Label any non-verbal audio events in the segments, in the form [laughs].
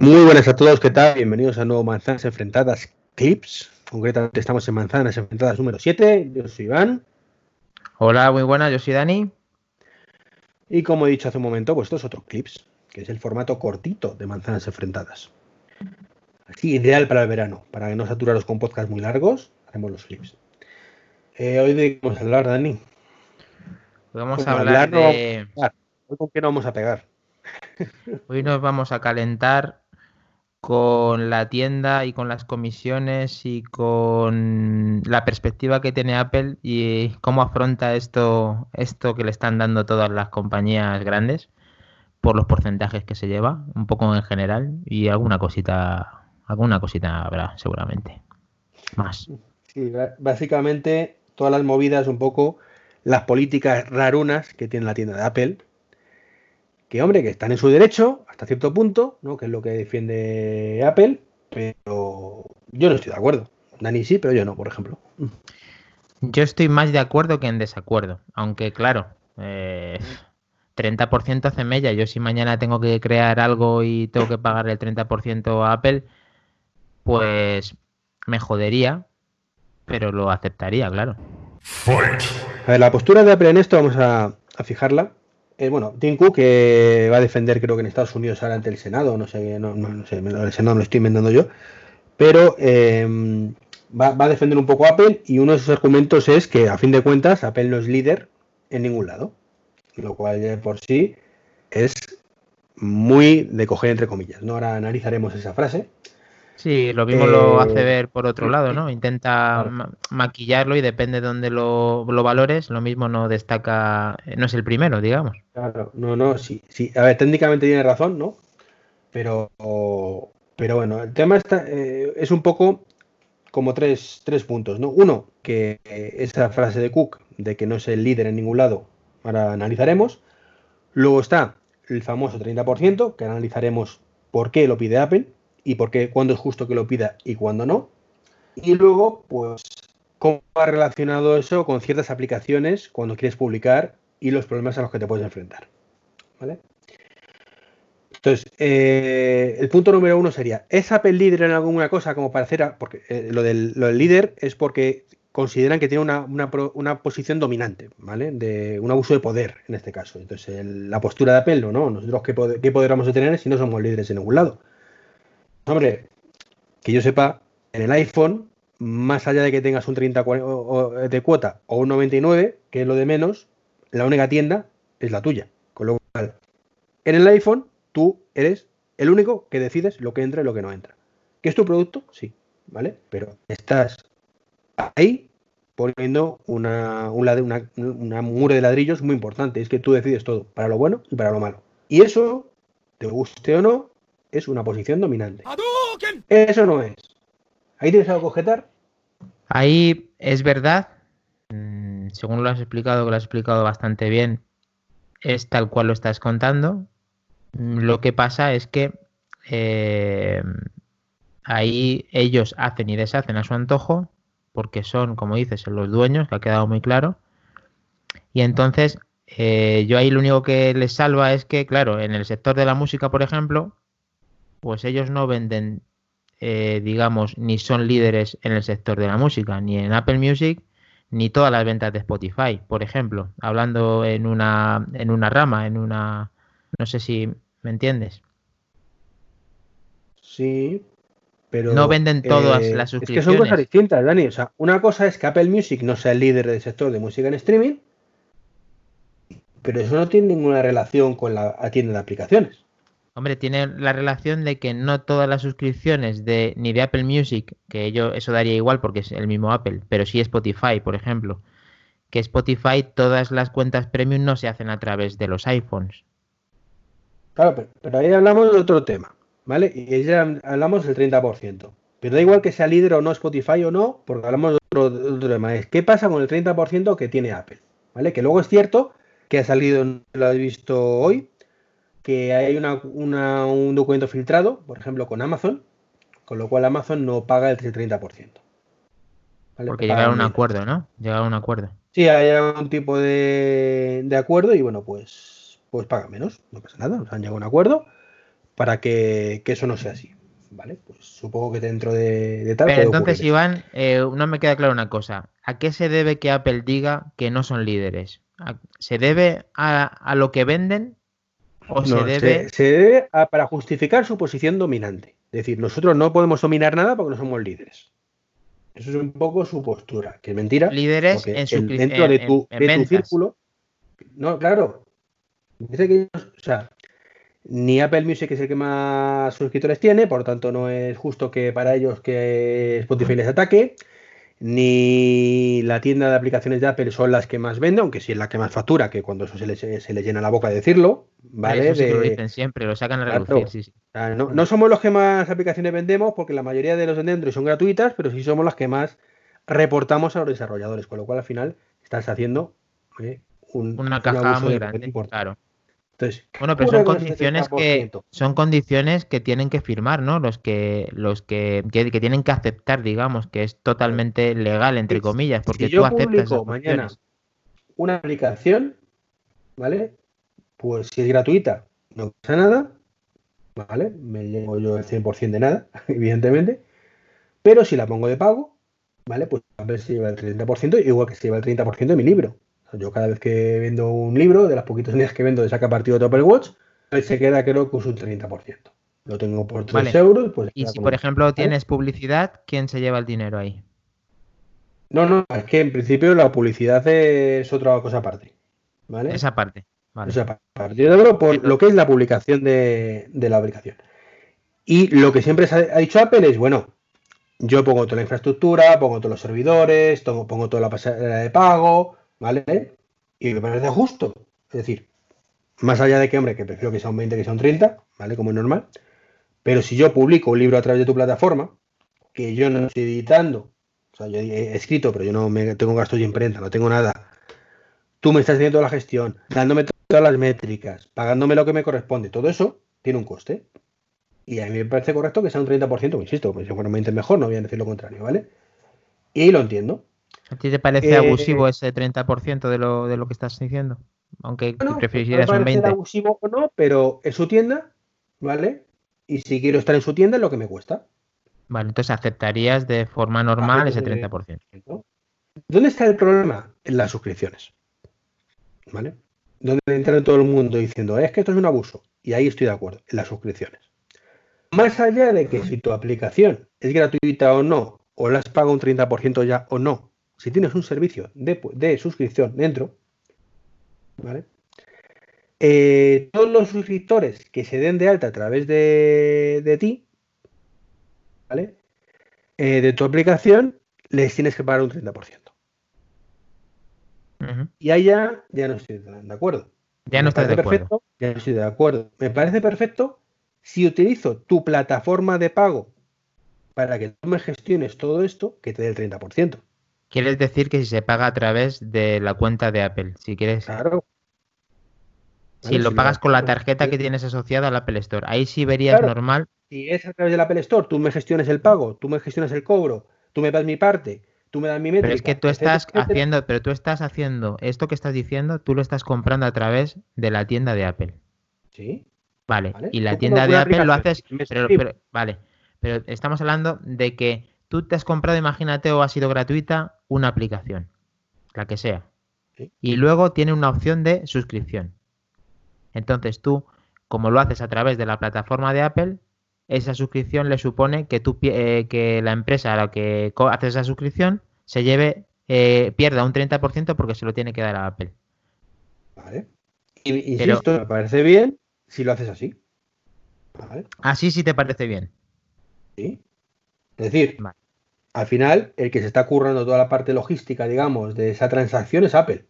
Muy buenas a todos, ¿qué tal? Bienvenidos a nuevo Manzanas Enfrentadas Clips. Concretamente estamos en Manzanas Enfrentadas número 7. Yo soy Iván. Hola, muy buenas, yo soy Dani. Y como he dicho hace un momento, pues esto es otro Clips, que es el formato cortito de Manzanas Enfrentadas. Así, ideal para el verano, para no saturaros con podcasts muy largos, haremos los clips. Eh, hoy de vamos a hablar, Dani. Vamos a hablar de... Hoy con qué no vamos a pegar. Hoy nos vamos a calentar con la tienda y con las comisiones y con la perspectiva que tiene Apple y cómo afronta esto, esto que le están dando todas las compañías grandes por los porcentajes que se lleva, un poco en general y alguna cosita, alguna cosita habrá seguramente. Más. Sí, básicamente todas las movidas, un poco las políticas rarunas que tiene la tienda de Apple, que hombre, que están en su derecho hasta cierto punto, ¿no? Que es lo que defiende Apple, pero yo no estoy de acuerdo. Dani sí, pero yo no, por ejemplo. Yo estoy más de acuerdo que en desacuerdo, aunque claro, eh, 30% hace mella. Yo si mañana tengo que crear algo y tengo que pagar el 30% a Apple, pues me jodería, pero lo aceptaría, claro. A ver, la postura de Apple en esto vamos a, fijarla. Eh, bueno, Tim Cook que va a defender, creo que en Estados Unidos ahora ante el Senado, no sé, no, no, sé, el Senado lo estoy inventando yo, pero em, va, a defender un poco a Apple y uno de sus argumentos es que a fin de cuentas Apple no es líder en ningún lado, lo cual por sí es muy de coger entre comillas. ¿no? Ahora analizaremos esa frase. Sí, lo mismo lo hace eh, ver por otro lado, ¿no? Intenta maquillarlo y depende de dónde lo, valores, lo mismo no destaca, no es el primero, digamos. Claro, no, no, sí, sí. A ver, técnicamente tiene razón, ¿no? Pero, pero bueno, el tema está, eh, es un poco como tres, tres puntos, ¿no? Uno, que esa frase de Cook de que no es el líder en ningún lado, ahora analizaremos. Luego está el famoso 30%, que analizaremos por qué lo pide Apple y por qué, cuándo es justo que lo pida y cuándo no. Y luego, pues, cómo ha relacionado eso con ciertas aplicaciones cuando quieres publicar y los problemas a los que te puedes enfrentar. ¿Vale? Entonces, eh, el punto número uno sería, ¿es Apple líder en alguna cosa como para hacer? Porque eh, lo, del, líder es porque consideran que tiene una, posición dominante, ¿vale? De un abuso de poder, en este caso. Entonces, la postura de Apple, no, no. Nosotros, ¿qué, ¿qué poder a tener si no somos líderes en ningún lado? Hombre, que yo sepa, en el iPhone, más allá de que tengas un 30 de cuota o un 99, que es lo de menos, la única tienda es la tuya. Con lo cual, en el iPhone, tú eres el único que decides lo que entra y lo que no entra. ¿Qué es tu producto? Sí, ¿vale? Pero estás ahí poniendo una, una, una de ladrillos muy importante. Es que tú decides todo, para lo bueno y para lo malo. Y eso, te guste o no, es una posición dominante. Eso no es. ¿Ahí tienes algo que objetar? Ahí es verdad, mm, según lo has explicado, que lo has explicado bastante bien, es tal cual lo estás contando. Mm, lo que pasa es que eh, ahí ellos hacen y deshacen a su antojo, porque son, como dices, los dueños, que ha quedado muy claro. Y entonces, eh, yo ahí lo único que les salva es que, claro, en el sector de la música, por ejemplo, pues ellos no venden, eh, digamos, ni son líderes en el sector de la música, ni en Apple Music, ni todas las ventas de Spotify, por ejemplo, hablando en una, en una rama, en una, no sé si me entiendes. Sí, pero no venden todas eh, las suscripciones. Es que son cosas distintas, Dani. O sea, una cosa es que Apple Music no sea el líder del sector de música en streaming, pero eso no tiene ninguna relación con la tienda de aplicaciones. Hombre, tiene la relación de que no todas las suscripciones de ni de Apple Music, que ello, eso daría igual porque es el mismo Apple, pero sí Spotify, por ejemplo, que Spotify todas las cuentas premium no se hacen a través de los iPhones. Claro, pero, ahí hablamos de otro tema, ¿vale? Y ya hablamos del 30%. Pero da igual que sea líder o no Spotify o no, porque hablamos de otro, de otro tema. Es qué pasa con el 30% que tiene Apple, ¿vale? Que luego es cierto que ha salido, lo he visto hoy, que hay un documento filtrado, por ejemplo, con Amazon, con lo cual Amazon no paga el 30%. Porque llegaron a un acuerdo, ¿no? Llegaron a un acuerdo. Sí, hay algún tipo de, acuerdo y bueno, pues, pues paga menos, no pasa nada, nos han llegado a un acuerdo. para que, eso no sea así. ¿Vale? Pues supongo que dentro de, tal. Pero entonces, Iván, eh, no me queda claro una cosa. ¿A qué se debe que Apple diga que no son líderes? ¿Se debe a, lo que venden? ¿O se debe.? Se, debe para justificar su posición dominante. Es decir, nosotros no podemos dominar nada porque no somos líderes. Eso es un poco su postura, que es mentira. Líderes en su dentro de tu, círculo. No, claro. Dice que, o sea, ni Apple Music es el que más suscriptores tiene, por lo tanto no es justo que para ellos que Spotify les ataque ni la tienda de aplicaciones de Apple son las que más venden, aunque sí es la que más factura, que cuando eso se le, llena la boca de decirlo, ¿vale? Eso lo dicen siempre, lo sacan a reducir, no, somos los que más aplicaciones vendemos, porque la mayoría de los de Android son gratuitas, pero sí somos las que más reportamos a los desarrolladores, con lo cual al final estás haciendo eh, una caja muy grande, claro bueno, pero son condiciones que son condiciones que tienen que firmar, ¿no? Los que los que, tienen que aceptar, digamos, que es totalmente legal entre comillas, porque si yo tú aceptas mañana una aplicación, ¿vale? Pues si es gratuita, no pasa nada, ¿vale? Me llevo yo el 100% de nada, [laughs] evidentemente. Pero si la pongo de pago, ¿vale? Pues a ver si lleva el 30%, igual que se lleva el 30% de mi libro. Yo cada vez que vendo un libro, de las poquitas unidades que vendo de saca partido de Apple Watch, se queda creo que un 30%. Lo tengo por 3 euros. Pues y si, por ejemplo, tienes publicidad, ¿quién se lleva el dinero ahí? No, no, es que en principio la publicidad es otra cosa aparte. ¿Vale? Esa parte. Vale. Esa parte. Yo hablo por lo que es la publicación de, la aplicación. Y lo que siempre ha dicho Apple es, bueno, yo pongo toda la infraestructura, pongo todos los servidores, pongo toda la pasarela de pago, ¿vale? Y me parece justo. Es decir, más allá de que, hombre, que prefiero que sea un 20 que sea un 30, ¿vale? Como es normal. Pero si yo publico un libro a través de tu plataforma, que yo no estoy editando, o sea, yo he escrito, pero yo no me tengo gastos de imprenta, no tengo nada. Tú me estás haciendo toda la gestión, dándome todas las métricas, pagándome lo que me corresponde, todo eso tiene un coste. Y a mí me parece correcto que sea un 30%, insisto, pues seguramente mejor, no voy a decir lo contrario, ¿vale? Y lo entiendo. ¿A ti te parece abusivo ese 30% de lo, de lo que estás diciendo? Aunque no, preferirías un 20%. abusivo o no, pero es su tienda, ¿vale? Y si quiero estar en su tienda es lo que me cuesta. Vale, entonces aceptarías de forma normal ese 30%. ¿Dónde está el problema? En las suscripciones. ¿Vale? Donde entra todo el mundo diciendo, es que esto es un abuso. Y ahí estoy de acuerdo, en las suscripciones. Más allá de que si tu aplicación es gratuita o no, o la has pagado un 30% ya o no, si tienes un servicio de, suscripción dentro, ¿vale? Eh, todos los suscriptores que se den de alta a través de, ti, ¿vale? Eh, de tu aplicación, les tienes que pagar un 30%. Y ahí ya, no estoy de acuerdo. Ya no estás de acuerdo. Ya no estoy de acuerdo. Me parece perfecto si utilizo tu plataforma de pago para que tú me gestiones todo esto, que te dé el 30%. Quieres decir que si se paga a través de la cuenta de Apple, si quieres. Claro. Si lo pagas con la tarjeta que tienes asociada al Apple Store, ahí sí verías normal. Si es a través del Apple Store, tú me gestiones el pago, tú me gestionas el cobro, tú me das mi parte, tú me das mi métrica. Pero es que tú estás haciendo, pero tú estás haciendo esto que estás diciendo, tú lo estás comprando a través de la tienda de Apple. Sí. Vale. Y la tienda de Apple lo haces, pero, vale. Pero estamos hablando de que tú te has comprado, imagínate, o ha sido gratuita, una aplicación, la que sea. Y luego tiene una opción de suscripción. Entonces tú, como lo haces a través de la plataforma de Apple, esa suscripción le supone que, tú, eh, que la empresa a la que haces esa suscripción se lleve, eh, pierda un 30% porque se lo tiene que dar a Apple. Vale. Y, insisto, me parece bien si lo haces así. Así sí te parece bien. Sí. Es decir, al final, el que se está currando toda la parte logística, digamos, de esa transacción es Apple.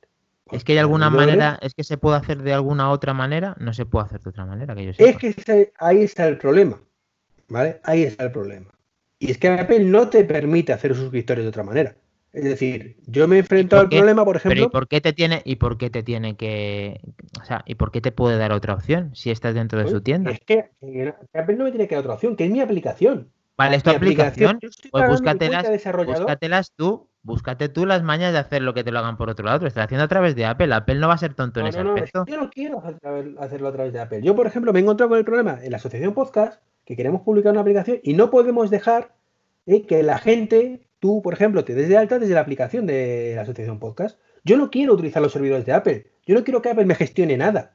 Es que hay alguna manera, es que se puede hacer de alguna otra manera, no se puede hacer de otra manera que yo Es que ahí está el problema, ¿vale? Ahí está el problema. Y es que Apple no te permite hacer suscriptores de otra manera. Es decir, yo me he enfrentado al problema, por ejemplo. ¿y por qué te tiene, y por qué te tiene que, o sea, y por qué te puede dar otra opción si estás dentro de su tienda? Es que, Apple no me tiene que dar otra opción, que es mi aplicación. Vale, es tu aplicación. Pues búscatelas, búscatelas tú, búscate tú las mañas de hacer lo que te lo hagan por otro lado. Lo estás haciendo a través de Apple. Apple no va a ser tonto en No, ese no, aspecto. yo no quiero hacer- hacer- hacerlo a través de Apple. Yo, por ejemplo, me he encontrado con el problema en la asociación podcast que queremos publicar una aplicación y no podemos dejar eh, que la gente, tú, por ejemplo, te des de alta desde la aplicación de la asociación podcast. Yo no quiero utilizar los servidores de Apple. Yo no quiero que Apple me gestione nada.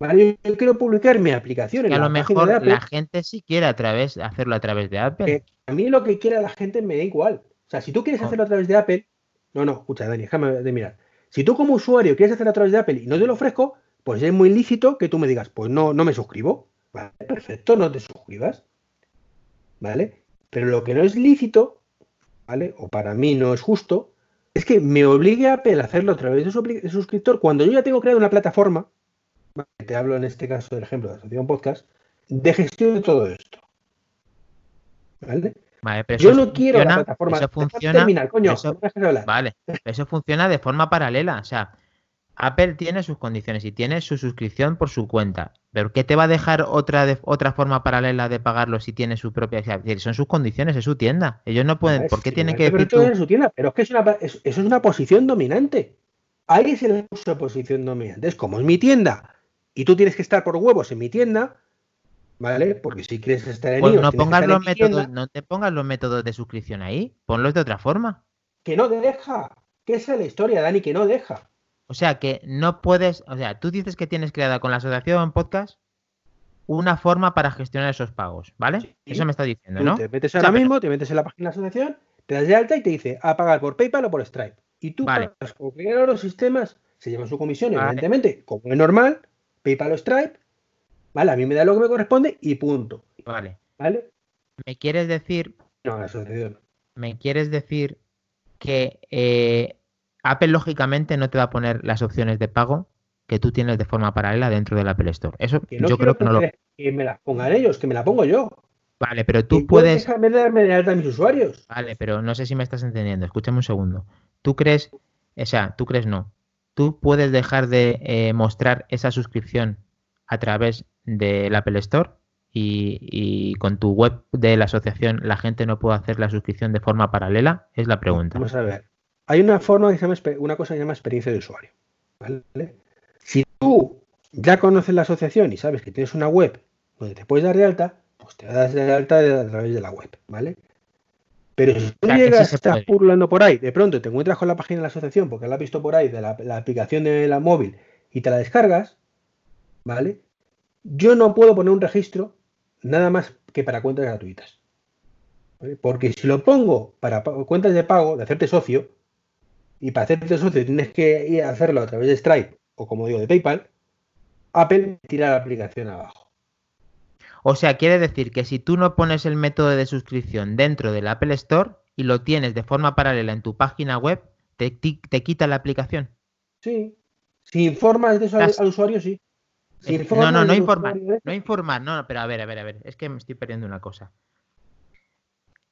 ¿Vale? Yo, quiero publicar mi aplicación en Que a la lo mejor de Apple. la gente sí quiere a través, hacerlo a través de Apple. que a mí lo que quiera la gente me da igual. O sea, si tú quieres No. hacerlo a través de Apple, no, no, escucha, Dani, déjame de mirar. Si tú como usuario quieres hacerlo a través de Apple y no te lo ofrezco, pues es muy lícito que tú me digas, pues no, no me suscribo. Vale, perfecto, no te suscribas. ¿Vale? Pero lo que no es lícito, ¿vale? O para mí no es justo, es que me obligue a Apple a hacerlo a través de su suscriptor cuando yo ya tengo creado una plataforma. Te hablo en este caso del ejemplo de Asociación Podcast, de gestión de todo esto. ¿Vale? Vale, pero Yo eso no quiero la funciona- plataforma. Eso funciona. terminar, coño, eso- no. Vale, eso funciona de forma paralela. O sea, Apple tiene sus condiciones y tiene su suscripción por su cuenta. ¿Pero qué te va a dejar otra de, otra forma paralela de pagarlo si tiene su propia? o sea, es decir, son sus condiciones, es su tienda. Ellos no pueden. ¿Por qué tienen igual que pero tú? su tienda, pero es que es una, es- eso es una posición dominante. Ahí es el uso de posición dominante. Es como es mi tienda y tú tienes que estar por huevos en mi tienda, ¿vale? Porque si quieres estar en Pues no pongas los métodos, tienda, no te pongas los métodos de suscripción ahí. Ponlos de otra forma. que no deja. Que esa es la historia, Dani, que no deja. O sea que no puedes, o sea, tú dices que tienes creada con la asociación podcast una forma para gestionar esos pagos, ¿vale? Sí. Eso me está diciendo, Tú ¿no? te metes O sea, ahora mismo, te metes en la página de la asociación, te das de alta y te dice a pagar por PayPal o por Stripe. Y tú Vale. pagas como cualquiera de los sistemas, se llevan su comisión, Vale. evidentemente, como es normal, PayPal o Stripe, ¿vale? A mí me da lo que me corresponde y punto. Vale. ¿Vale? ¿Me quieres decir, No, la asociación. me quieres decir que eh, Apple lógicamente no te va a poner las opciones de pago que tú tienes de forma paralela dentro del Apple Store? Eso Que no yo creo que no lo. que me las pongan ellos, que me la pongo yo. Vale, pero tú puedes. Déjame de darme de alta a mis usuarios. Vale, pero no sé si me estás entendiendo. Escúchame un segundo. ¿Tú crees, o sea, tú crees no? ¿Tú puedes dejar de eh, mostrar esa suscripción a través del Apple Store y, con tu web de la asociación la gente no puede hacer la suscripción de forma paralela? Es la pregunta. Vamos a ver. Hay una forma que se llama una cosa que se llama experiencia de usuario. ¿vale? Si tú ya conoces la asociación y sabes que tienes una web donde te puedes dar de alta, pues te das de alta a través de la web, ¿vale? Pero si tú llegas, estás puede. purlando por ahí, de pronto te encuentras con la página de la asociación porque la has visto por ahí de la, la aplicación de la móvil y te la descargas, ¿vale? Yo no puedo poner un registro nada más que para cuentas gratuitas. ¿vale? Porque si lo pongo para pa- cuentas de pago, de hacerte socio, y para hacerte socio tienes que ir a hacerlo a través de Stripe o como digo de PayPal, Apple tira la aplicación abajo. O sea, quiere decir que si tú no pones el método de suscripción dentro del Apple Store y lo tienes de forma paralela en tu página web, te, quita la aplicación. Sí. Si informas de eso al, usuario, sí. Si no, no, no informar. usuario No informar, no, no, pero a ver, a ver, a ver. Es que me estoy perdiendo una cosa.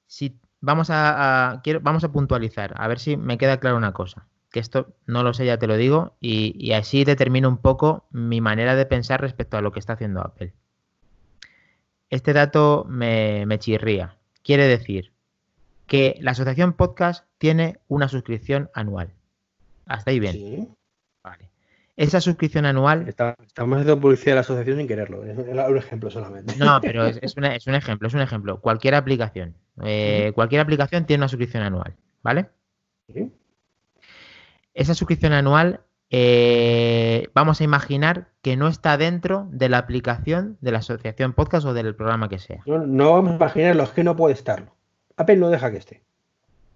Si vamos a, a- quiero, vamos a puntualizar, a ver si me queda claro una cosa. Que esto no lo sé, ya te lo digo, y, y así determino un poco mi manera de pensar respecto a lo que está haciendo Apple. Este dato me, me chirría. Quiere decir que la asociación podcast tiene una suscripción anual. Hasta ahí bien. Sí. Vale. Esa suscripción anual Está- estamos haciendo publicidad de la asociación sin quererlo. Es un ejemplo solamente. No, pero es, es una- es un ejemplo, es un ejemplo. Cualquier aplicación. eh, cualquier aplicación tiene una suscripción anual, ¿vale? Sí. Esa suscripción anual, eh, vamos a imaginar que no está dentro de la aplicación de la asociación podcast o del programa que sea. No, no vamos a imaginarlo, es que no puede estarlo. Apple no deja que esté.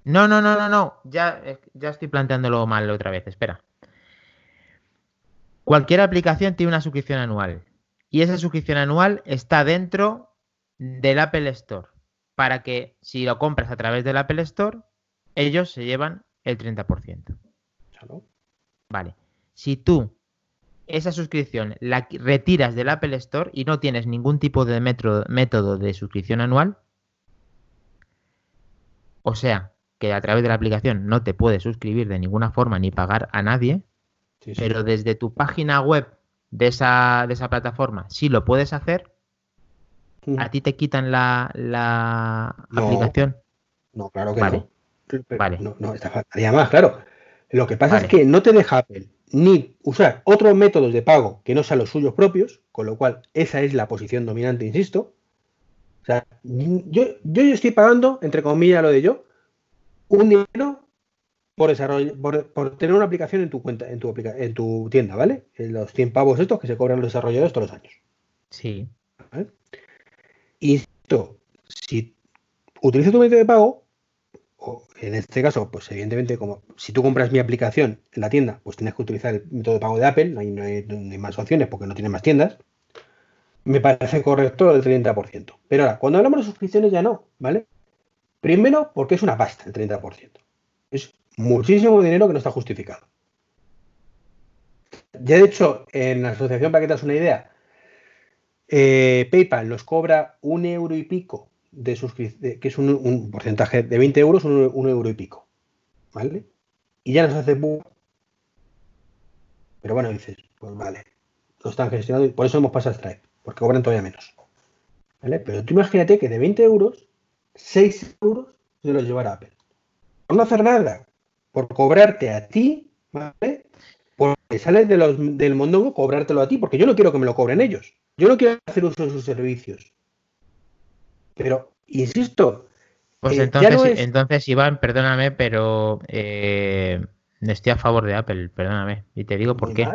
No, no, no, no, no. Ya, eh, ya estoy planteándolo mal otra vez. Espera. Cualquier aplicación tiene una suscripción anual. Y esa suscripción anual está dentro del Apple Store. Para que si lo compras a través del Apple Store, ellos se llevan el 30%. Claro. Vale. Si tú esa suscripción la retiras del Apple Store y no tienes ningún tipo de metro- método de suscripción anual, o sea, que a través de la aplicación no te puedes suscribir de ninguna forma ni pagar a nadie, Sí, sí. pero desde tu página web de esa, de esa plataforma sí lo puedes hacer, mm. ¿a ti te quitan la, aplicación? No, claro que no. vale. No, no, está más, claro. Lo que pasa es que no te deja Apple ni usar otros métodos de pago que no sean los suyos propios, con lo cual esa es la posición dominante, insisto. O sea, yo, yo estoy pagando, entre comillas, lo de yo, un dinero por, desarrollo, por, tener una aplicación en tu cuenta, en tu, en tu tienda, ¿vale? En los 100 pavos estos que se cobran los desarrolladores todos los años. Sí. Y esto, si utilizo tu método de pago, en este caso, pues evidentemente, como si tú compras mi aplicación en la tienda, pues tienes que utilizar el método de pago de Apple, no hay, no hay, más opciones porque no tiene más tiendas. Me parece correcto el 30%. Pero ahora, cuando hablamos de suscripciones ya no, ¿vale? Primero, porque es una pasta el 30%. Es muchísimo dinero que no está justificado. Ya de hecho, en la asociación, para que te das una idea, eh, PayPal nos cobra un euro y pico de suscripción, que es un, porcentaje de 20 euros, un, euro y pico. ¿Vale? Y ya nos hace. Pero bueno, dices, pues vale, lo están gestionando y por eso hemos pasado a Stripe, porque cobran todavía menos. ¿Vale? Pero tú imagínate que de 20 euros, 6 euros se los llevará Apple. Por no hacer nada, por cobrarte a ti, ¿vale? Porque sales de los, del mondongo, cobrártelo a ti, porque yo no quiero que me lo cobren ellos. Yo no quiero hacer uso de sus servicios. Pero, insisto. Pues eh, entonces, entonces, Iván, perdóname, pero eh, estoy a favor de Apple, perdóname. Y te digo por qué.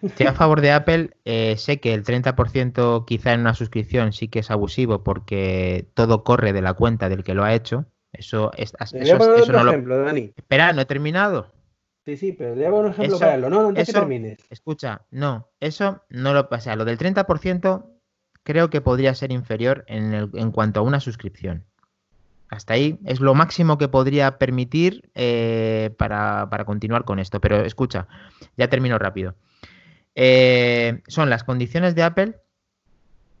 Estoy a [laughs] favor de Apple. Eh, sé que el 30% quizá en una suscripción sí que es abusivo porque todo corre de la cuenta del que lo ha hecho. Eso, es, eso, no ejemplo, Dani. Espera, no he terminado. Sí, sí, pero le un ejemplo para No, no, que termines. Escucha, no, eso no lo pasa. Lo del 30% creo que podría ser inferior en, en cuanto a una suscripción. Hasta ahí es lo máximo que podría permitir eh, para, para, continuar con esto. Pero escucha, ya termino rápido. Eh, son las condiciones de Apple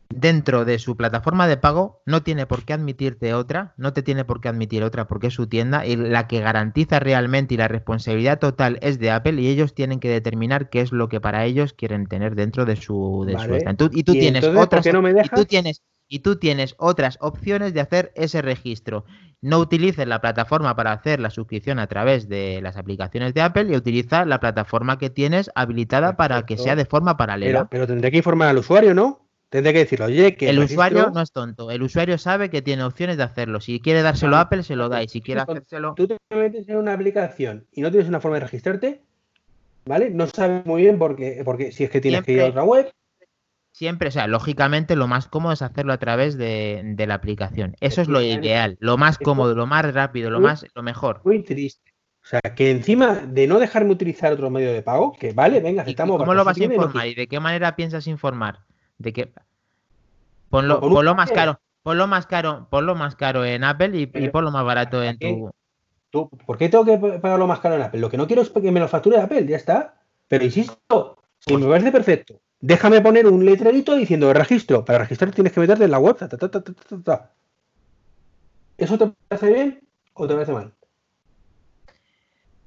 dentro de su plataforma de pago no tiene por qué admitirte otra, no te tiene por qué admitir otra porque es su tienda y la que garantiza realmente y la responsabilidad total es de Apple y ellos tienen que determinar qué es lo que para ellos quieren tener dentro de su, de y tú tienes otras y tú tienes y tú tienes otras opciones de hacer ese registro. No utilices la plataforma para hacer la suscripción a través de las aplicaciones de Apple y utiliza la plataforma que tienes habilitada para que sea de forma paralela. Pero, pero tendré que informar al usuario, ¿no? Tendré que decirlo, oye, que el, usuario no es tonto. El usuario sabe que tiene opciones de hacerlo. Si quiere dárselo a Apple, se lo da. Y si quiere hacérselo. Tú te metes en una aplicación y no tienes una forma de registrarte, ¿vale? No sabes muy bien por qué, porque si es que tienes que ir a otra web. Siempre, o sea, lógicamente lo más cómodo es hacerlo a través de, la aplicación. Eso es lo ideal, lo más cómodo, lo más rápido, lo más, lo mejor. Muy triste. O sea, que encima de no dejarme utilizar otro medio de pago, que vale, venga, aceptamos. ¿Cómo lo vas a informar y de qué manera piensas informar? De que ponlo, ponlo más caro, ponlo más caro, ponlo más caro en Apple y, y ponlo más barato en tu. ¿Tú, ¿Por qué tengo que pagarlo más caro en Apple? Lo que no quiero es que me lo facture Apple, ya está. Pero insisto, si me parece perfecto, déjame poner un letrerito diciendo registro. Para registrar tienes que meterte en la web. ¿Eso te parece bien o te parece mal?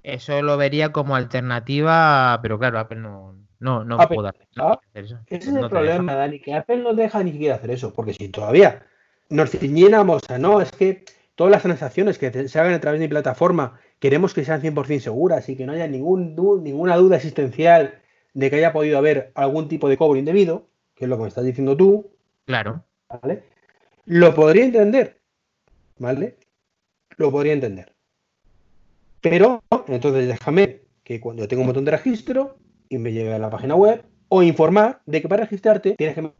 Eso lo vería como alternativa, pero claro, Apple no, no, no puedo hacer eso. Ese es el problema, Dani, que Apple no deja ni siquiera hacer eso, porque si todavía nos ciñéramos a no, es que todas las transacciones que se hagan a través de mi plataforma queremos que sean 100% seguras y que no haya ningún, ninguna duda existencial de que haya podido haber algún tipo de cobro indebido, que es lo que me estás diciendo tú. Claro. ¿Vale? Lo podría entender. ¿Vale? Lo podría entender. Pero, entonces déjame que cuando tengo un botón de registro, y me lleve a la página web o informar de que para registrarte tienes que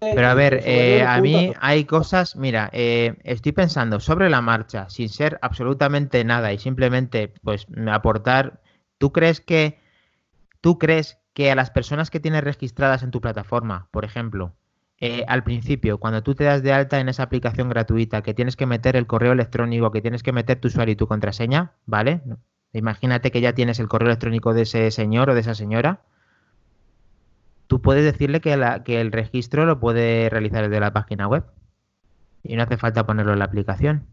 pero a ver, eh, a mí hay cosas, mira, eh, estoy pensando sobre la marcha, sin ser absolutamente nada y simplemente pues aportar, ¿tú crees que tú crees que a las personas que tienes registradas en tu plataforma, por ejemplo, eh, al principio, cuando tú te das de alta en esa aplicación gratuita, que tienes que meter el correo electrónico, que tienes que meter tu usuario y tu contraseña, ¿vale? Imagínate que ya tienes el correo electrónico de ese señor o de esa señora. Tú puedes decirle que, que el registro lo puede realizar desde la página web. Y no hace falta ponerlo en la aplicación.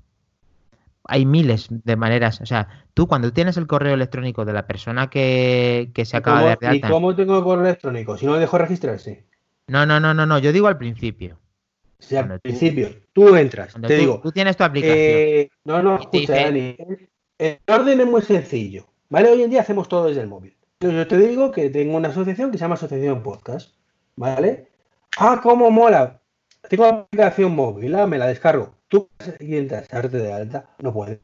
Hay miles de maneras. O sea, tú cuando tienes el correo electrónico de la persona que, se acaba de dar ¿Y cómo tengo el correo electrónico? Si no me dejo registrarse. No, no, no, no, no. Yo digo al principio. Si al principio tú entras, te digo. Tú tienes tu aplicación. Eh, no, no, escucha, Dani. El orden es muy sencillo. ¿Vale? Hoy en día hacemos todo desde el móvil. Yo te digo que tengo una asociación que se llama Asociación Podcast. ¿Vale? Ah, cómo mola. Tengo una aplicación móvil, ah, me la descargo. Tú entras, darte de alta, no puedes.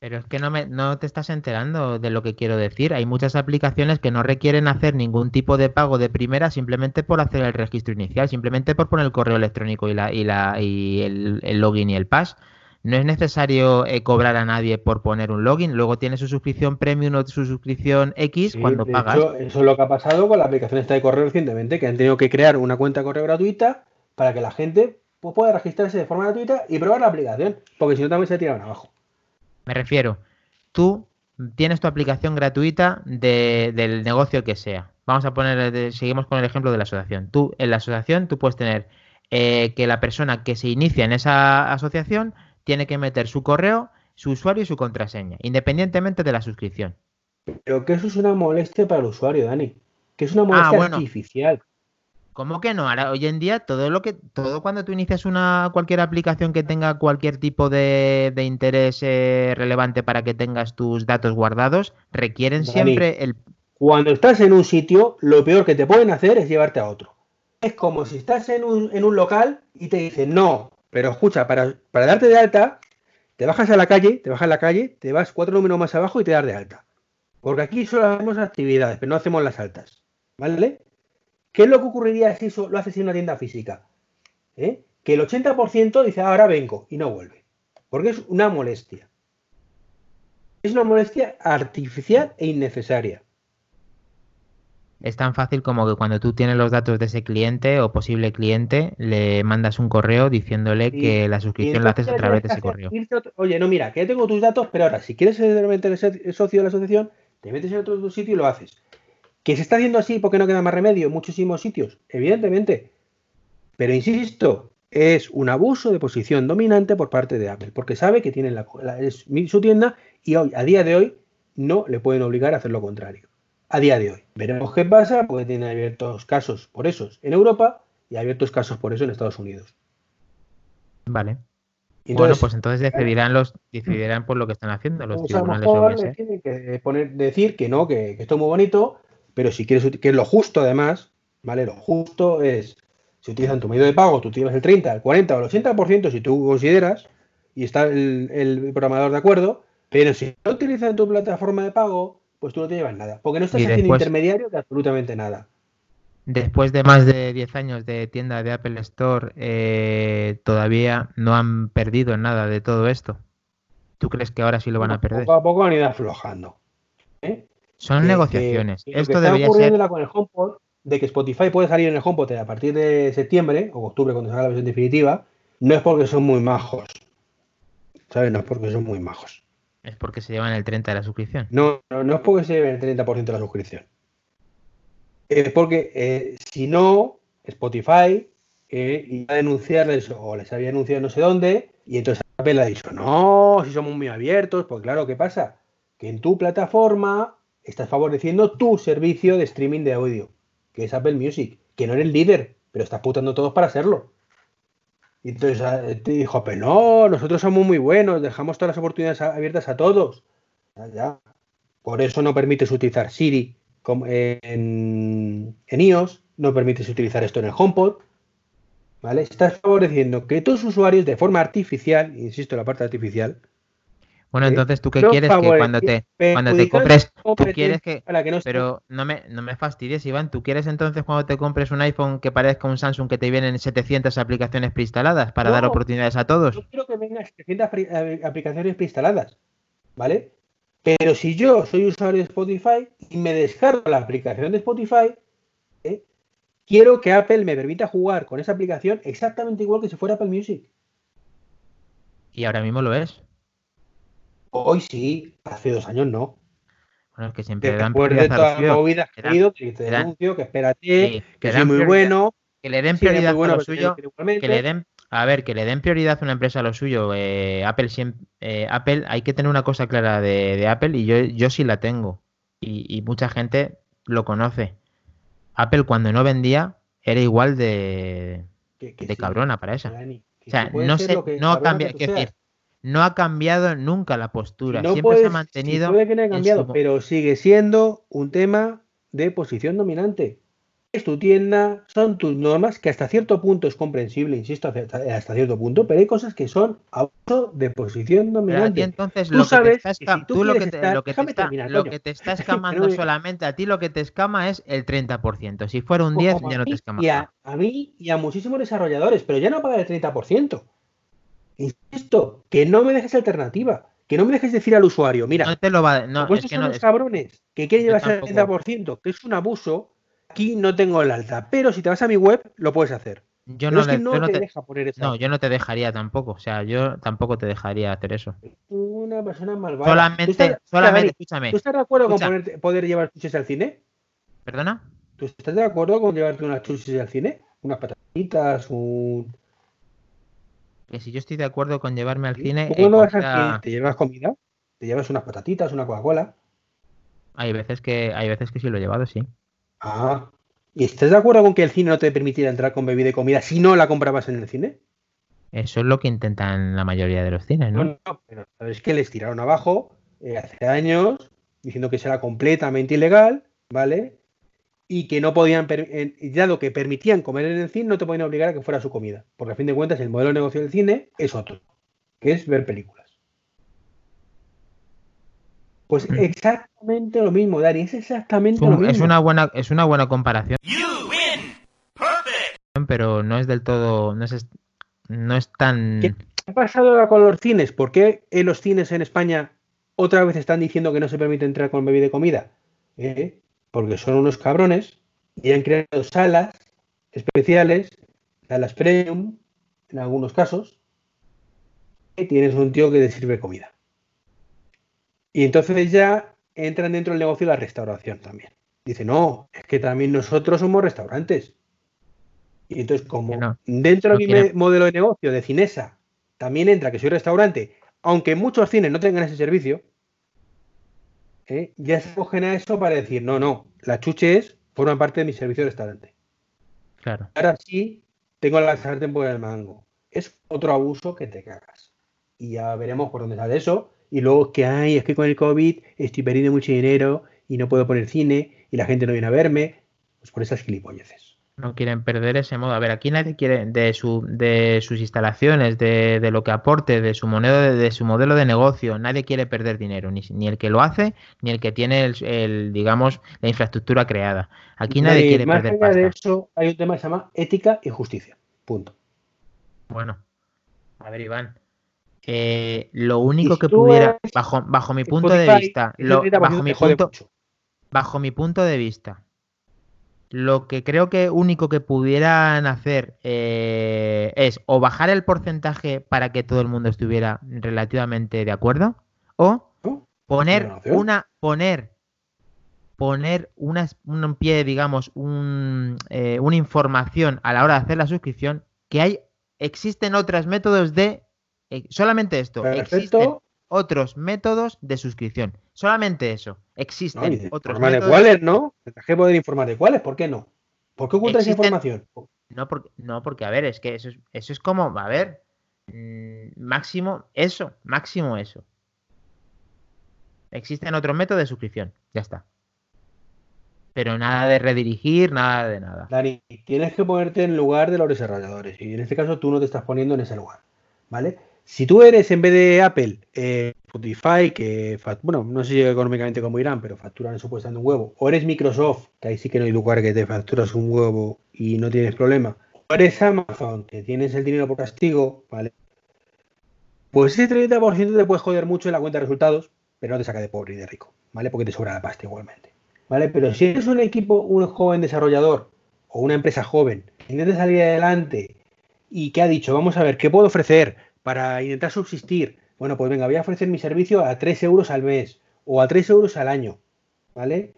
Pero es que no, me, no te estás enterando de lo que quiero decir. Hay muchas aplicaciones que no requieren hacer ningún tipo de pago de primera simplemente por hacer el registro inicial, simplemente por poner el correo electrónico y, la, y, la, y el, login y el pass. No es necesario eh, cobrar a nadie por poner un login. Luego tiene su suscripción premium o su suscripción X cuando pagas. eso es lo que ha pasado con la aplicación esta de correo recientemente, que han tenido que crear una cuenta de correo gratuita para que la gente pues, pueda registrarse de forma gratuita y probar la aplicación, porque si no también se tiran abajo. Me refiero, tú tienes tu aplicación gratuita del negocio que sea. Vamos a poner, seguimos con el ejemplo de la asociación. Tú, en la asociación, tú puedes tener eh, que la persona que se inicia en esa asociación tiene que meter su correo, su usuario y su contraseña, independientemente de la suscripción. Pero que eso es una molestia para el usuario, Dani. Que es una molestia ah, artificial. ¿Cómo que no? Ahora, hoy en día, todo lo que, todo cuando tú inicias una cualquier aplicación que tenga cualquier tipo de, interés eh, relevante para que tengas tus datos guardados, requieren siempre el. Cuando estás en un sitio, lo peor que te pueden hacer es llevarte a otro. Es como si estás en un, en un local y te dicen, no, pero escucha, para, para darte de alta, te bajas a la calle, te bajas a la calle, te vas cuatro números más abajo y te das de alta. Porque aquí solo hacemos actividades, pero no hacemos las altas. ¿Vale? ¿Qué es lo que ocurriría si eso lo haces en una tienda física? ¿Eh? Que el 80% dice, ahora vengo y no vuelve. Porque es una molestia. Es una molestia artificial e innecesaria. Es tan fácil como que cuando tú tienes los datos de ese cliente o posible cliente, le mandas un correo diciéndole que la suscripción la haces a través de ese correo. Oye, no, mira, que ya tengo tus datos, pero ahora, si quieres ser socio de la asociación, te metes en otro sitio y lo haces. ¿Que se está haciendo así porque no queda más remedio en muchísimos sitios? Evidentemente. Pero insisto, es un abuso de posición dominante por parte de Apple, porque sabe que tiene la, es su tienda y hoy, a día de hoy, no le pueden obligar a hacer lo contrario. A día de hoy. Veremos qué pasa, porque tiene abiertos casos por esos en Europa y abiertos casos por eso en Estados Unidos. Vale. bueno, pues entonces decidirán los decidirán por lo que están haciendo los tribunales. tienen que poner, decir que no, que, que esto es muy bonito, pero si quieres, que es lo justo además, ¿vale? Lo justo es, si utilizan tu medio de pago, tú tienes el 30, el 40 o el 80% si tú consideras, y está el, programador de acuerdo, pero si no utilizan tu plataforma de pago, pues tú no te llevas nada, porque no estás haciendo intermediario de absolutamente nada. Después de más de 10 años de tienda de Apple Store, eh, todavía no han perdido nada de todo esto. ¿Tú crees que ahora sí lo van a perder? Poco a poco han ido aflojando. ¿eh? Son negociaciones. Esto que debería ser... con el HomePod, de que Spotify puede salir en el HomePod a partir de septiembre o octubre cuando salga la versión definitiva, no es porque son muy majos. ¿Sabes? No es porque son muy majos. Es porque se llevan el 30% de la suscripción. No, no, es porque se lleven el 30% de la suscripción. Es porque eh, si no, Spotify eh, iba a denunciarles o les había anunciado no sé dónde, y entonces Apple ha dicho, no, si somos muy abiertos, pues claro, ¿qué pasa? Que en tu plataforma estás favoreciendo tu servicio de streaming de audio, que es Apple Music, que no eres líder, pero estás putando todos para serlo. Y entonces ah, te dijo Apple, no, nosotros somos muy buenos, dejamos todas las oportunidades abiertas a todos. Por eso no permites utilizar Siri en, en iOS, no permites utilizar esto en el HomePod. ¿Vale? Estás favoreciendo que tus usuarios de forma artificial, insisto la parte artificial, bueno, entonces tú qué quieres que cuando te cuando te compres tú quieres que, pero no me no me fastidies, Iván, tú quieres entonces cuando te compres un iPhone que parezca un Samsung que te vienen 700 aplicaciones preinstaladas para dar oportunidades a todos. Yo quiero que vengan 700 eh, aplicaciones preinstaladas, ¿vale? Pero si yo soy usuario de Spotify y me descargo la aplicación de Spotify, ¿eh? quiero que Apple me permita jugar con esa aplicación exactamente igual que si fuera Apple Music. Y ahora mismo lo es. Hoy sí, hace dos años no. Bueno, es que siempre dan prioridad de todas las movidas que he que te denuncio, que espérate, que, soy muy bueno. Que le den prioridad a lo suyo. Que le den, a ver, que le den prioridad a una empresa a lo suyo. Eh, Apple, eh, Apple, hay que tener una cosa clara de, Apple y yo, yo sí la tengo. Y, mucha gente lo conoce. Apple cuando no vendía era igual de, que, de cabrona para eso. o sea, no, sé, no ha cambiado, decir, no ha cambiado nunca la postura, siempre se ha mantenido. puede que no haya cambiado, pero sigue siendo un tema de posición dominante es tu tienda, son tus normas, que hasta cierto punto es comprensible, insisto, hasta, cierto punto, pero hay cosas que son abuso de posición dominante. entonces, tú lo sabes que te lo que te, lo que te está, [laughs] escamando solamente a ti, lo que te escama es el 30%. Si fuera un 10, ya no te escama. Y a, mí y a muchísimos desarrolladores, pero ya no pagar el 30%. Insisto, que no me dejes alternativa. Que no me dejes decir al usuario, mira, no te lo va, no, es que son los cabrones que quieren llevarse el 30%, que es un abuso, aquí no tengo el alta, pero si te vas a mi web, lo puedes hacer. Yo no, te, poner No, yo no te dejaría tampoco. O sea, yo tampoco te dejaría hacer eso. Una persona malvada. Solamente, solamente, escúchame. ¿Tú estás de acuerdo con poder llevar chuches al cine? ¿Perdona? ¿Tú estás de acuerdo con llevarte unas chuches al cine? Unas patatitas, un. Que si yo estoy de acuerdo con llevarme al cine. ¿Cómo no vas al cine? ¿Te llevas comida? ¿Te llevas unas patatitas, una Coca-Cola? Hay veces que, hay veces que sí lo he llevado, sí. Ah, ¿y estás de acuerdo con que el cine no te permitiera entrar con bebida y comida si no la comprabas en el cine? Eso es lo que intentan la mayoría de los cines, ¿no? No, pero sabes que les tiraron abajo eh, hace años diciendo que eso era completamente ilegal, ¿vale? Y que no podían, ya lo que permitían comer en el cine, no te podían obligar a que fuera su comida. Porque a fin de cuentas el modelo de negocio del cine es otro, que es ver películas. Pues mm. exactamente lo mismo, Dani, es exactamente lo mismo. Es una buena, es una buena comparación. Pero no es del todo, no es, no es tan... ¿Qué ha pasado con los cines? ¿Por qué en los cines en España otra vez están diciendo que no se permite entrar con bebida y comida? ¿Eh? Porque son unos cabrones y han creado salas especiales, salas premium, en algunos casos, y tienes un tío que te sirve comida. Y entonces ya entran dentro del negocio de la restauración también. Dice, no, es que también nosotros somos restaurantes. Y entonces, como dentro de mi modelo de negocio de Cinesa también entra que soy restaurante, aunque muchos cines no tengan ese servicio, ¿eh? ya se cogen a eso para decir, no, no, las chuches forman parte de mi servicio de restaurante. Claro. Ahora sí, tengo la sartén por el mango. Es otro abuso que te cagas. Y ya veremos por dónde sale eso y luego que hay, es que con el COVID estoy perdiendo mucho dinero y no puedo poner cine y la gente no viene a verme, pues por esas gilipolleces. No quieren perder ese modo. A ver, aquí nadie quiere de su, de sus instalaciones, de, de lo que aporte, de su moneda, de, su modelo de negocio. Nadie quiere perder dinero, ni, ni el que lo hace, ni el que tiene el, digamos, la infraestructura creada. Aquí nadie, quiere perder pasta. de eso hay un tema que se llama ética y justicia. Punto. Bueno, a ver, Iván, eh, lo único que pudiera, bajo, bajo mi punto de vista, bajo, mi punto, bajo mi punto de vista, lo que creo que único que pudieran hacer eh, es o bajar el porcentaje para que todo el mundo estuviera relativamente de acuerdo, o poner una, poner, poner una, un pie, digamos, un, eh, una información a la hora de hacer la suscripción que hay, existen otros métodos de eh, solamente esto. Existen otros métodos de suscripción. Solamente eso. Existen otros métodos. de cuáles, ¿no? que poder informar de cuáles, ¿por qué no? ¿Por qué ocultas esa información? No porque, no, porque, a ver, es que eso es, eso es como, a ver, mm, máximo eso, máximo eso. Existen otros métodos de suscripción, ya está. Pero nada de redirigir, nada de nada. Dani, tienes que ponerte en lugar de los desarrolladores. Y en este caso tú no te estás poniendo en ese lugar. ¿Vale? Si tú eres en vez de Apple, eh, Spotify, que bueno, no sé económicamente cómo irán, pero facturan supuestamente un huevo, o eres Microsoft, que ahí sí que no hay lugar que te facturas un huevo y no tienes problema, o eres Amazon, que tienes el dinero por castigo, ¿vale? Pues ese 30% te puedes joder mucho en la cuenta de resultados, pero no te saca de pobre y de rico, ¿vale? Porque te sobra la pasta igualmente, ¿vale? Pero si eres un equipo, un joven desarrollador o una empresa joven, que intenta salir adelante y que ha dicho, vamos a ver, ¿qué puedo ofrecer? Para intentar subsistir, bueno, pues venga, voy a ofrecer mi servicio a 3 euros al mes o a 3 euros al año, ¿vale?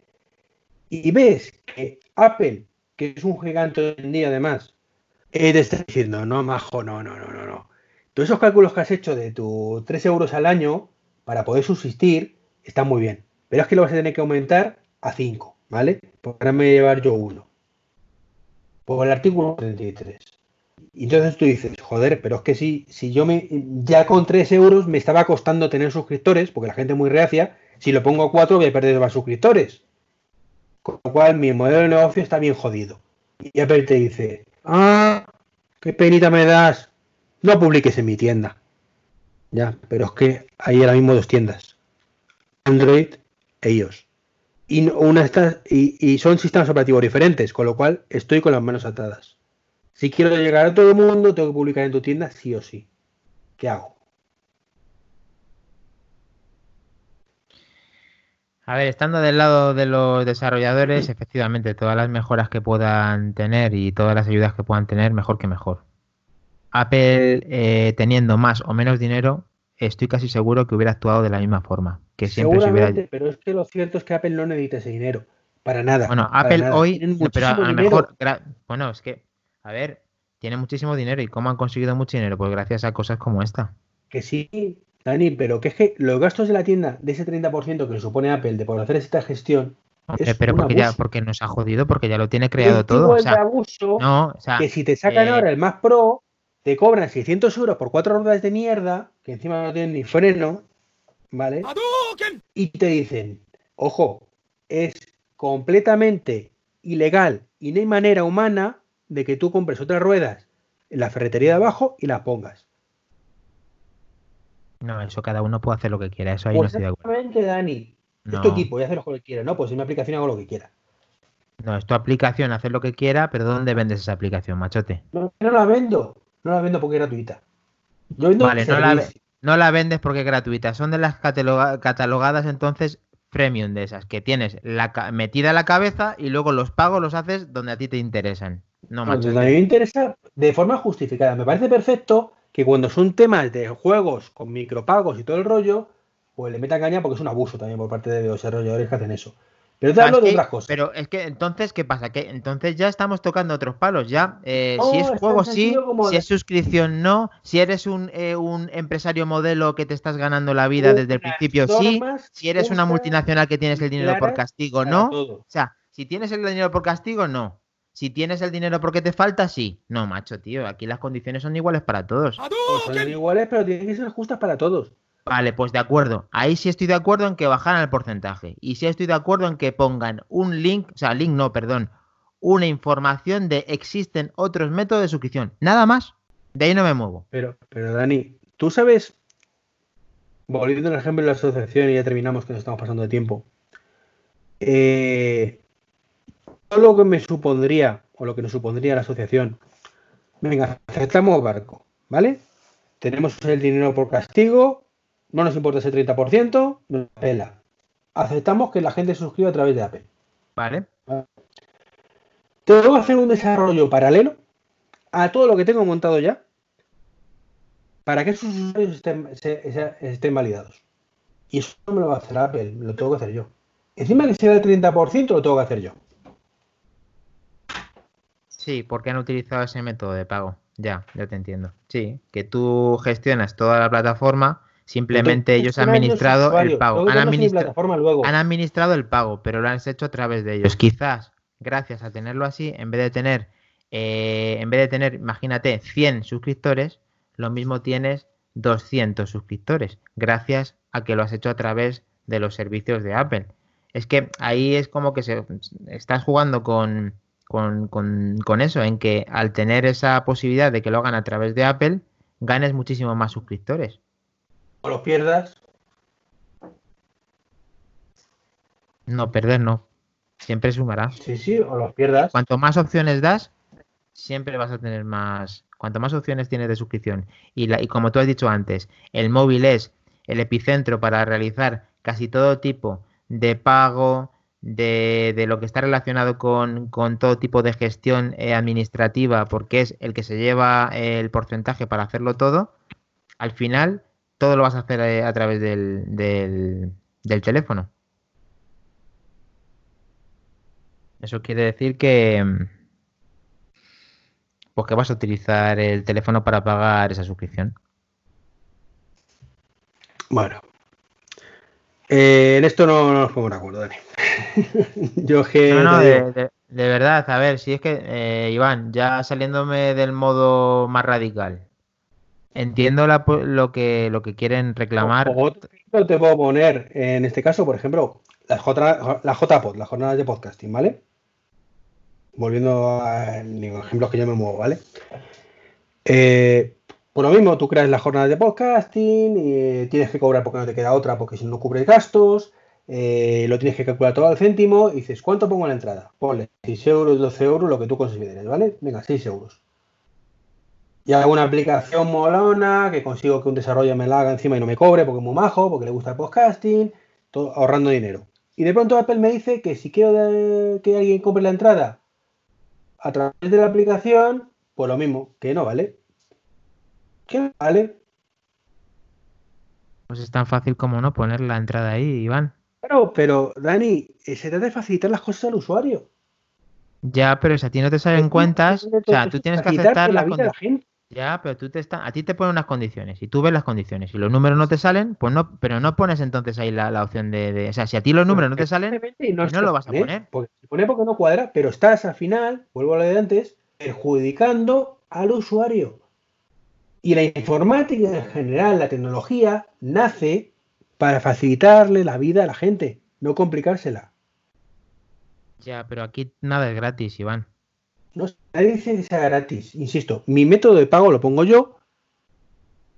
Y ves que Apple, que es un gigante hoy en día además, eh, te está diciendo, no, majo, no, no, no, no, no. Todos esos cálculos que has hecho de tus 3 euros al año para poder subsistir están muy bien, pero es que lo vas a tener que aumentar a 5, ¿vale? Para me llevar yo uno. Por el artículo 33. Y entonces tú dices, joder, pero es que si, si yo me, ya con 3 euros me estaba costando tener suscriptores, porque la gente es muy reacia, si lo pongo a 4 voy a perder más suscriptores. Con lo cual mi modelo de negocio está bien jodido. Y Apple te dice, ah, qué penita me das, no publiques en mi tienda. Ya, pero es que hay ahora mismo dos tiendas. Android e iOS. Y, una está, y, y son sistemas operativos diferentes, con lo cual estoy con las manos atadas. Si quiero llegar a todo el mundo, tengo que publicar en tu tienda sí o sí. ¿Qué hago? A ver, estando del lado de los desarrolladores, efectivamente, todas las mejoras que puedan tener y todas las ayudas que puedan tener, mejor que mejor. Apple, eh, teniendo más o menos dinero, estoy casi seguro que hubiera actuado de la misma forma. Que siempre se hubiera... pero es que lo cierto es que Apple no necesita ese dinero. Para nada. Bueno, Apple hoy, pero a lo mejor, bueno, es que a ver, tiene muchísimo dinero. ¿Y cómo han conseguido mucho dinero? Pues gracias a cosas como esta. Que sí, Dani, pero que es que los gastos de la tienda, de ese 30% que le supone Apple de por hacer esta gestión. pero porque ya porque nos ha jodido, porque ya lo tiene creado todo. O sea, no, o sea, que si te sacan eh, ahora el más pro, te cobran 600 euros por cuatro ruedas de mierda, que encima no tienen ni freno, ¿vale? Y te dicen, ojo, es completamente ilegal y no hay manera humana de que tú compres otras ruedas en la ferretería de abajo y las pongas. No, eso cada uno puede hacer lo que quiera, eso ahí no estoy de acuerdo. Dani. Es tu equipo, y hacer lo que quiera, ¿no? Pues en mi aplicación hago lo que quiera. No, es tu aplicación, hacer lo que quiera, pero ¿dónde vendes esa aplicación, machote? No, no la vendo. No la vendo porque es gratuita. vale, no la, no la, vendes porque es gratuita. Son de las catalogadas entonces premium de esas, que tienes la, metida la cabeza y luego los pagos los haces donde a ti te interesan. No, macho. a mí me interesa de forma justificada. Me parece perfecto que cuando son temas de juegos con micropagos y todo el rollo, pues le metan caña porque es un abuso también por parte de los desarrolladores que hacen eso. Pero te hablo de otras cosas. Pero es que entonces, ¿qué pasa? Que entonces ya estamos tocando otros palos. Ya, eh, si es juego, sí. Si es suscripción, no. Si eres un, eh, un, empresario modelo que te estás ganando la vida desde el principio, sí. Si eres una multinacional que tienes el dinero por castigo, no. O sea, si tienes el dinero por castigo, no. Si tienes el dinero porque te falta, sí. No, macho, tío. Aquí las condiciones son iguales para todos. Pues son iguales, pero tienen que ser justas para todos. Vale, pues de acuerdo. Ahí sí estoy de acuerdo en que bajaran el porcentaje. Y sí estoy de acuerdo en que pongan un link, o sea, link no, perdón, una información de existen otros métodos de suscripción. Nada más. De ahí no me muevo. Pero, pero Dani, tú sabes, volviendo al ejemplo de la asociación y ya terminamos que nos estamos pasando de tiempo. Eh, lo que me supondría, o lo que nos supondría la asociación, venga, aceptamos barco, ¿vale? Tenemos el dinero por castigo, no nos importa ese 30%, nos pela. Aceptamos que la gente se suscriba a través de Apple. Vale. Tengo que hacer un desarrollo paralelo a todo lo que tengo montado ya para que esos usuarios estén, estén validados. Y eso no me lo va a hacer Apple, lo tengo que hacer yo. Encima que sea el 30%, lo tengo que hacer yo. Sí, porque han utilizado ese método de pago. Ya, ya te entiendo. Sí, que tú gestionas toda la plataforma, simplemente ellos han administrado el pago. Han, han, administrado el pago, pero lo han hecho a través de ellos. Quizás, gracias a tenerlo así, en vez de tener, eh, en vez de tener, imagínate, 100 suscriptores, lo mismo tienes 200 suscriptores, gracias a que lo has hecho a través de los servicios de Apple. Es que ahí es como que se, estás jugando con, con, eso, en que al tener esa posibilidad de que lo hagan a través de Apple, ganes muchísimo más suscriptores. O los pierdas. No, perder no. Siempre sumará. Sí, sí, o los pierdas. Cuanto más opciones das, siempre vas a tener más. Cuanto más opciones tienes de suscripción. Y, la, y como tú has dicho antes, el móvil es el epicentro para realizar casi todo tipo de pago, de, lo que está relacionado con, todo tipo de gestión eh, administrativa, porque es el que se lleva el porcentaje para hacerlo todo, al final todo lo vas a hacer eh, a través del, del, teléfono. Eso quiere decir que, pues que vas a utilizar el teléfono para pagar esa suscripción. Bueno, eh, en esto no, nos ponemos de acuerdo, Dani. [laughs] Yo que. No, no, de, de, verdad, a ver, si es que, eh, Iván, ya saliéndome del modo más radical, entiendo la, lo, que, lo que quieren reclamar. O, te puedo poner, en este caso, por ejemplo, las, J, las JPod, las jornadas de podcasting, ¿vale? Volviendo a los ejemplos que yo me muevo, ¿vale? Eh, por lo mismo, tú creas las jornadas de podcasting, eh, tienes que cobrar porque no te queda otra, porque si no cubres gastos, eh, lo tienes que calcular todo al céntimo y dices, ¿cuánto pongo en la entrada? Ponle 6 euros, 12 euros, lo que tú consideres, ¿vale? Venga, 6 euros. Y hago una aplicación molona que consigo que un desarrollo me la haga encima y no me cobre porque es muy majo, porque le gusta el podcasting, todo, ahorrando dinero. Y de pronto Apple me dice que si quiero que alguien compre la entrada a través de la aplicación, pues lo mismo, que no vale. ¿Qué vale? Pues es tan fácil como no poner la entrada ahí, Iván. Claro, pero Dani, eh, se trata de facilitar las cosas al usuario. Ya, pero si a ti no te salen cuentas, o sea, tú tienes que aceptar la vida la gente. Ya, pero tú te está, a ti te ponen unas condiciones y tú ves las condiciones y los números no te salen, pues no, pero no pones entonces ahí la, opción de, o sea, si a ti los números no te salen, no, no lo vas a poner. Porque se pone porque no cuadra, pero estás al final, vuelvo a lo de antes, perjudicando al usuario. Y la informática en general, la tecnología, nace para facilitarle la vida a la gente, no complicársela. Ya, pero aquí nada es gratis, Iván. No, nadie dice que sea gratis. Insisto, mi método de pago lo pongo yo.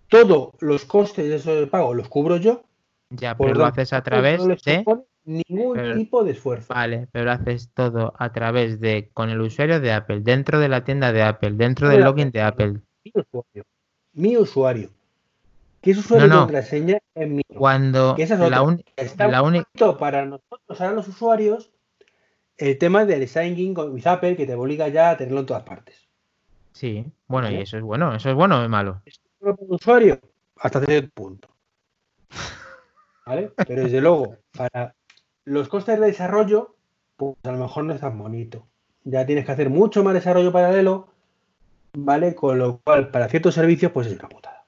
Todos los costes de eso de pago los cubro yo. Ya, pero lo haces a través de ningún tipo de esfuerzo. Vale, pero haces todo a través de con el usuario de Apple, dentro de la tienda de Apple, dentro del login de Apple. Mi usuario. ¿Qué es usuario no, contraseña en mi. Cuando que esa es la, única. Para nosotros, ahora los usuarios, el tema del signing with Apple que te obliga ya a tenerlo en todas partes. Sí, bueno, y eso es bueno, eso es bueno o es malo. ¿Es el usuario? Hasta cierto punto. [laughs] ¿Vale? Pero desde luego, para los costes de desarrollo, pues a lo mejor no es tan bonito. Ya tienes que hacer mucho más desarrollo paralelo, ¿vale? Con lo cual, para ciertos servicios, pues es una putada.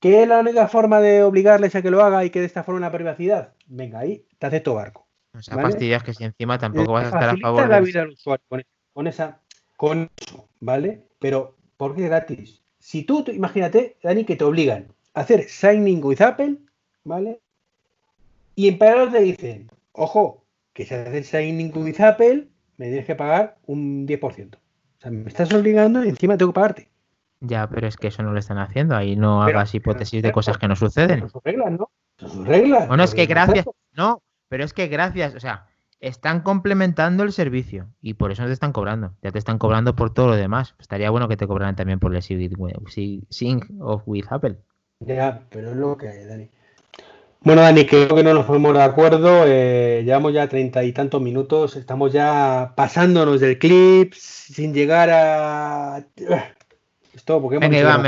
¿Qué es la única forma de obligarles a que lo haga y que de esta forma una privacidad? Venga, ahí te acepto barco. O sea, pastillas que si encima tampoco vas a estar a favor de la vida del usuario con, esa, con eso, ¿vale? Pero, ¿por qué gratis? Si tú, imagínate, Dani, que te obligan a hacer signing with Apple, ¿vale? Y en paralelo te dicen, ojo, que si haces signing with Apple, me tienes que pagar un 10%. O sea, me estás obligando y encima tengo que pagarte. Ya, pero es que eso no lo están haciendo. Ahí no hagas hipótesis de cosas que no suceden. Son reglas, ¿no? Son reglas. Bueno, es que gracias. No, pero es que gracias, o sea, están complementando el servicio y por eso no te están cobrando. Ya te están cobrando por todo lo demás. Estaría bueno que te cobraran también por el Sync of with Apple. Ya, pero es lo que hay, Dani. Bueno, Dani, creo que no nos ponemos de acuerdo. Eh, llevamos ya treinta y tantos minutos. Estamos ya pasándonos del clip sin llegar a. Venga,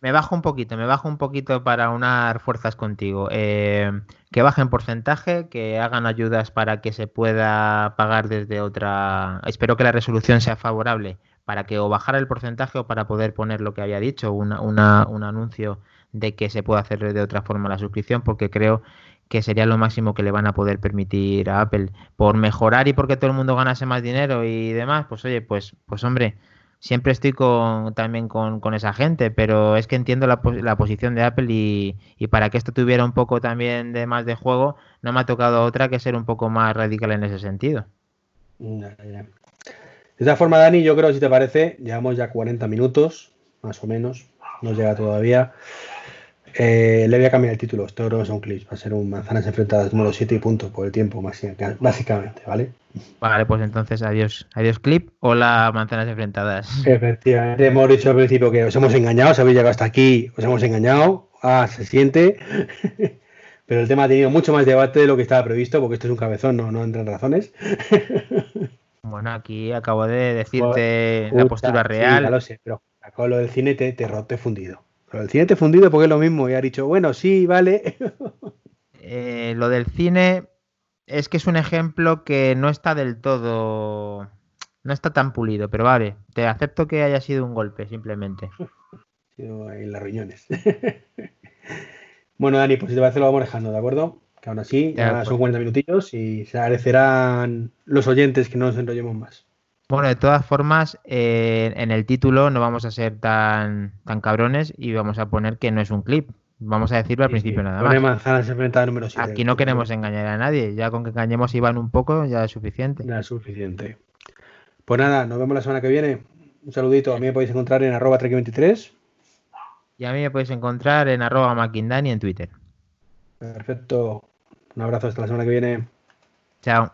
me, bajo un poquito, me bajo un poquito para unar fuerzas contigo. Eh, que bajen porcentaje, que hagan ayudas para que se pueda pagar desde otra. Espero que la resolución sea favorable para que o bajar el porcentaje o para poder poner lo que había dicho, un anuncio de que se pueda hacer de otra forma la suscripción, porque creo que sería lo máximo que le van a poder permitir a Apple por mejorar y porque todo el mundo ganase más dinero y demás. Pues oye, pues, pues hombre siempre estoy con, también con, esa gente, pero es que entiendo la, la posición de Apple y, para que esto tuviera un poco también de más de juego, no me ha tocado otra que ser un poco más radical en ese sentido. De esta forma, Dani, yo creo, si te parece, llevamos ya 40 minutos, más o menos, no llega todavía. Eh, le voy a cambiar el título, esto no es un clip, va a ser un manzanas enfrentadas número 7 y punto por el tiempo, básicamente, ¿vale? Vale, pues entonces adiós, adiós clip. Hola, manzanas enfrentadas. Efectivamente, hemos dicho al principio que os hemos engañado, si habéis llegado hasta aquí, os hemos engañado. Ah, se siente. [laughs] Pero el tema ha tenido mucho más debate de lo que estaba previsto, porque esto es un cabezón, no, no entran razones. [laughs] Bueno, aquí acabo de decirte la postura real. ya lo sé, pero con lo del cine te, te rote fundido. Pero el cine te fundido porque es lo mismo y ha dicho, bueno, sí, vale. [laughs] Eh, lo del cine es que es un ejemplo que no está del todo, no está tan pulido, pero vale, te acepto que haya sido un golpe, simplemente. [laughs] sido en las riñones. [laughs] bueno, Dani, pues si te parece lo vamos dejando, ¿de acuerdo? Que aún así ya son 40 minutillos y se agradecerán los oyentes que no nos enrollemos más. Bueno, de todas formas, eh, en el título no vamos a ser tan, tan cabrones y vamos a poner que no es un clip. Vamos a decirlo al principio nada más. número Aquí no queremos engañar a nadie. Ya con que engañemos Iván un poco ya es suficiente. Ya es suficiente. Pues nada, nos vemos la semana que viene. Un saludito. A mí me podéis encontrar en arroba 23 Y a mí me podéis encontrar en arroba maquindani en Twitter. Perfecto. Un abrazo hasta la semana que viene. Chao.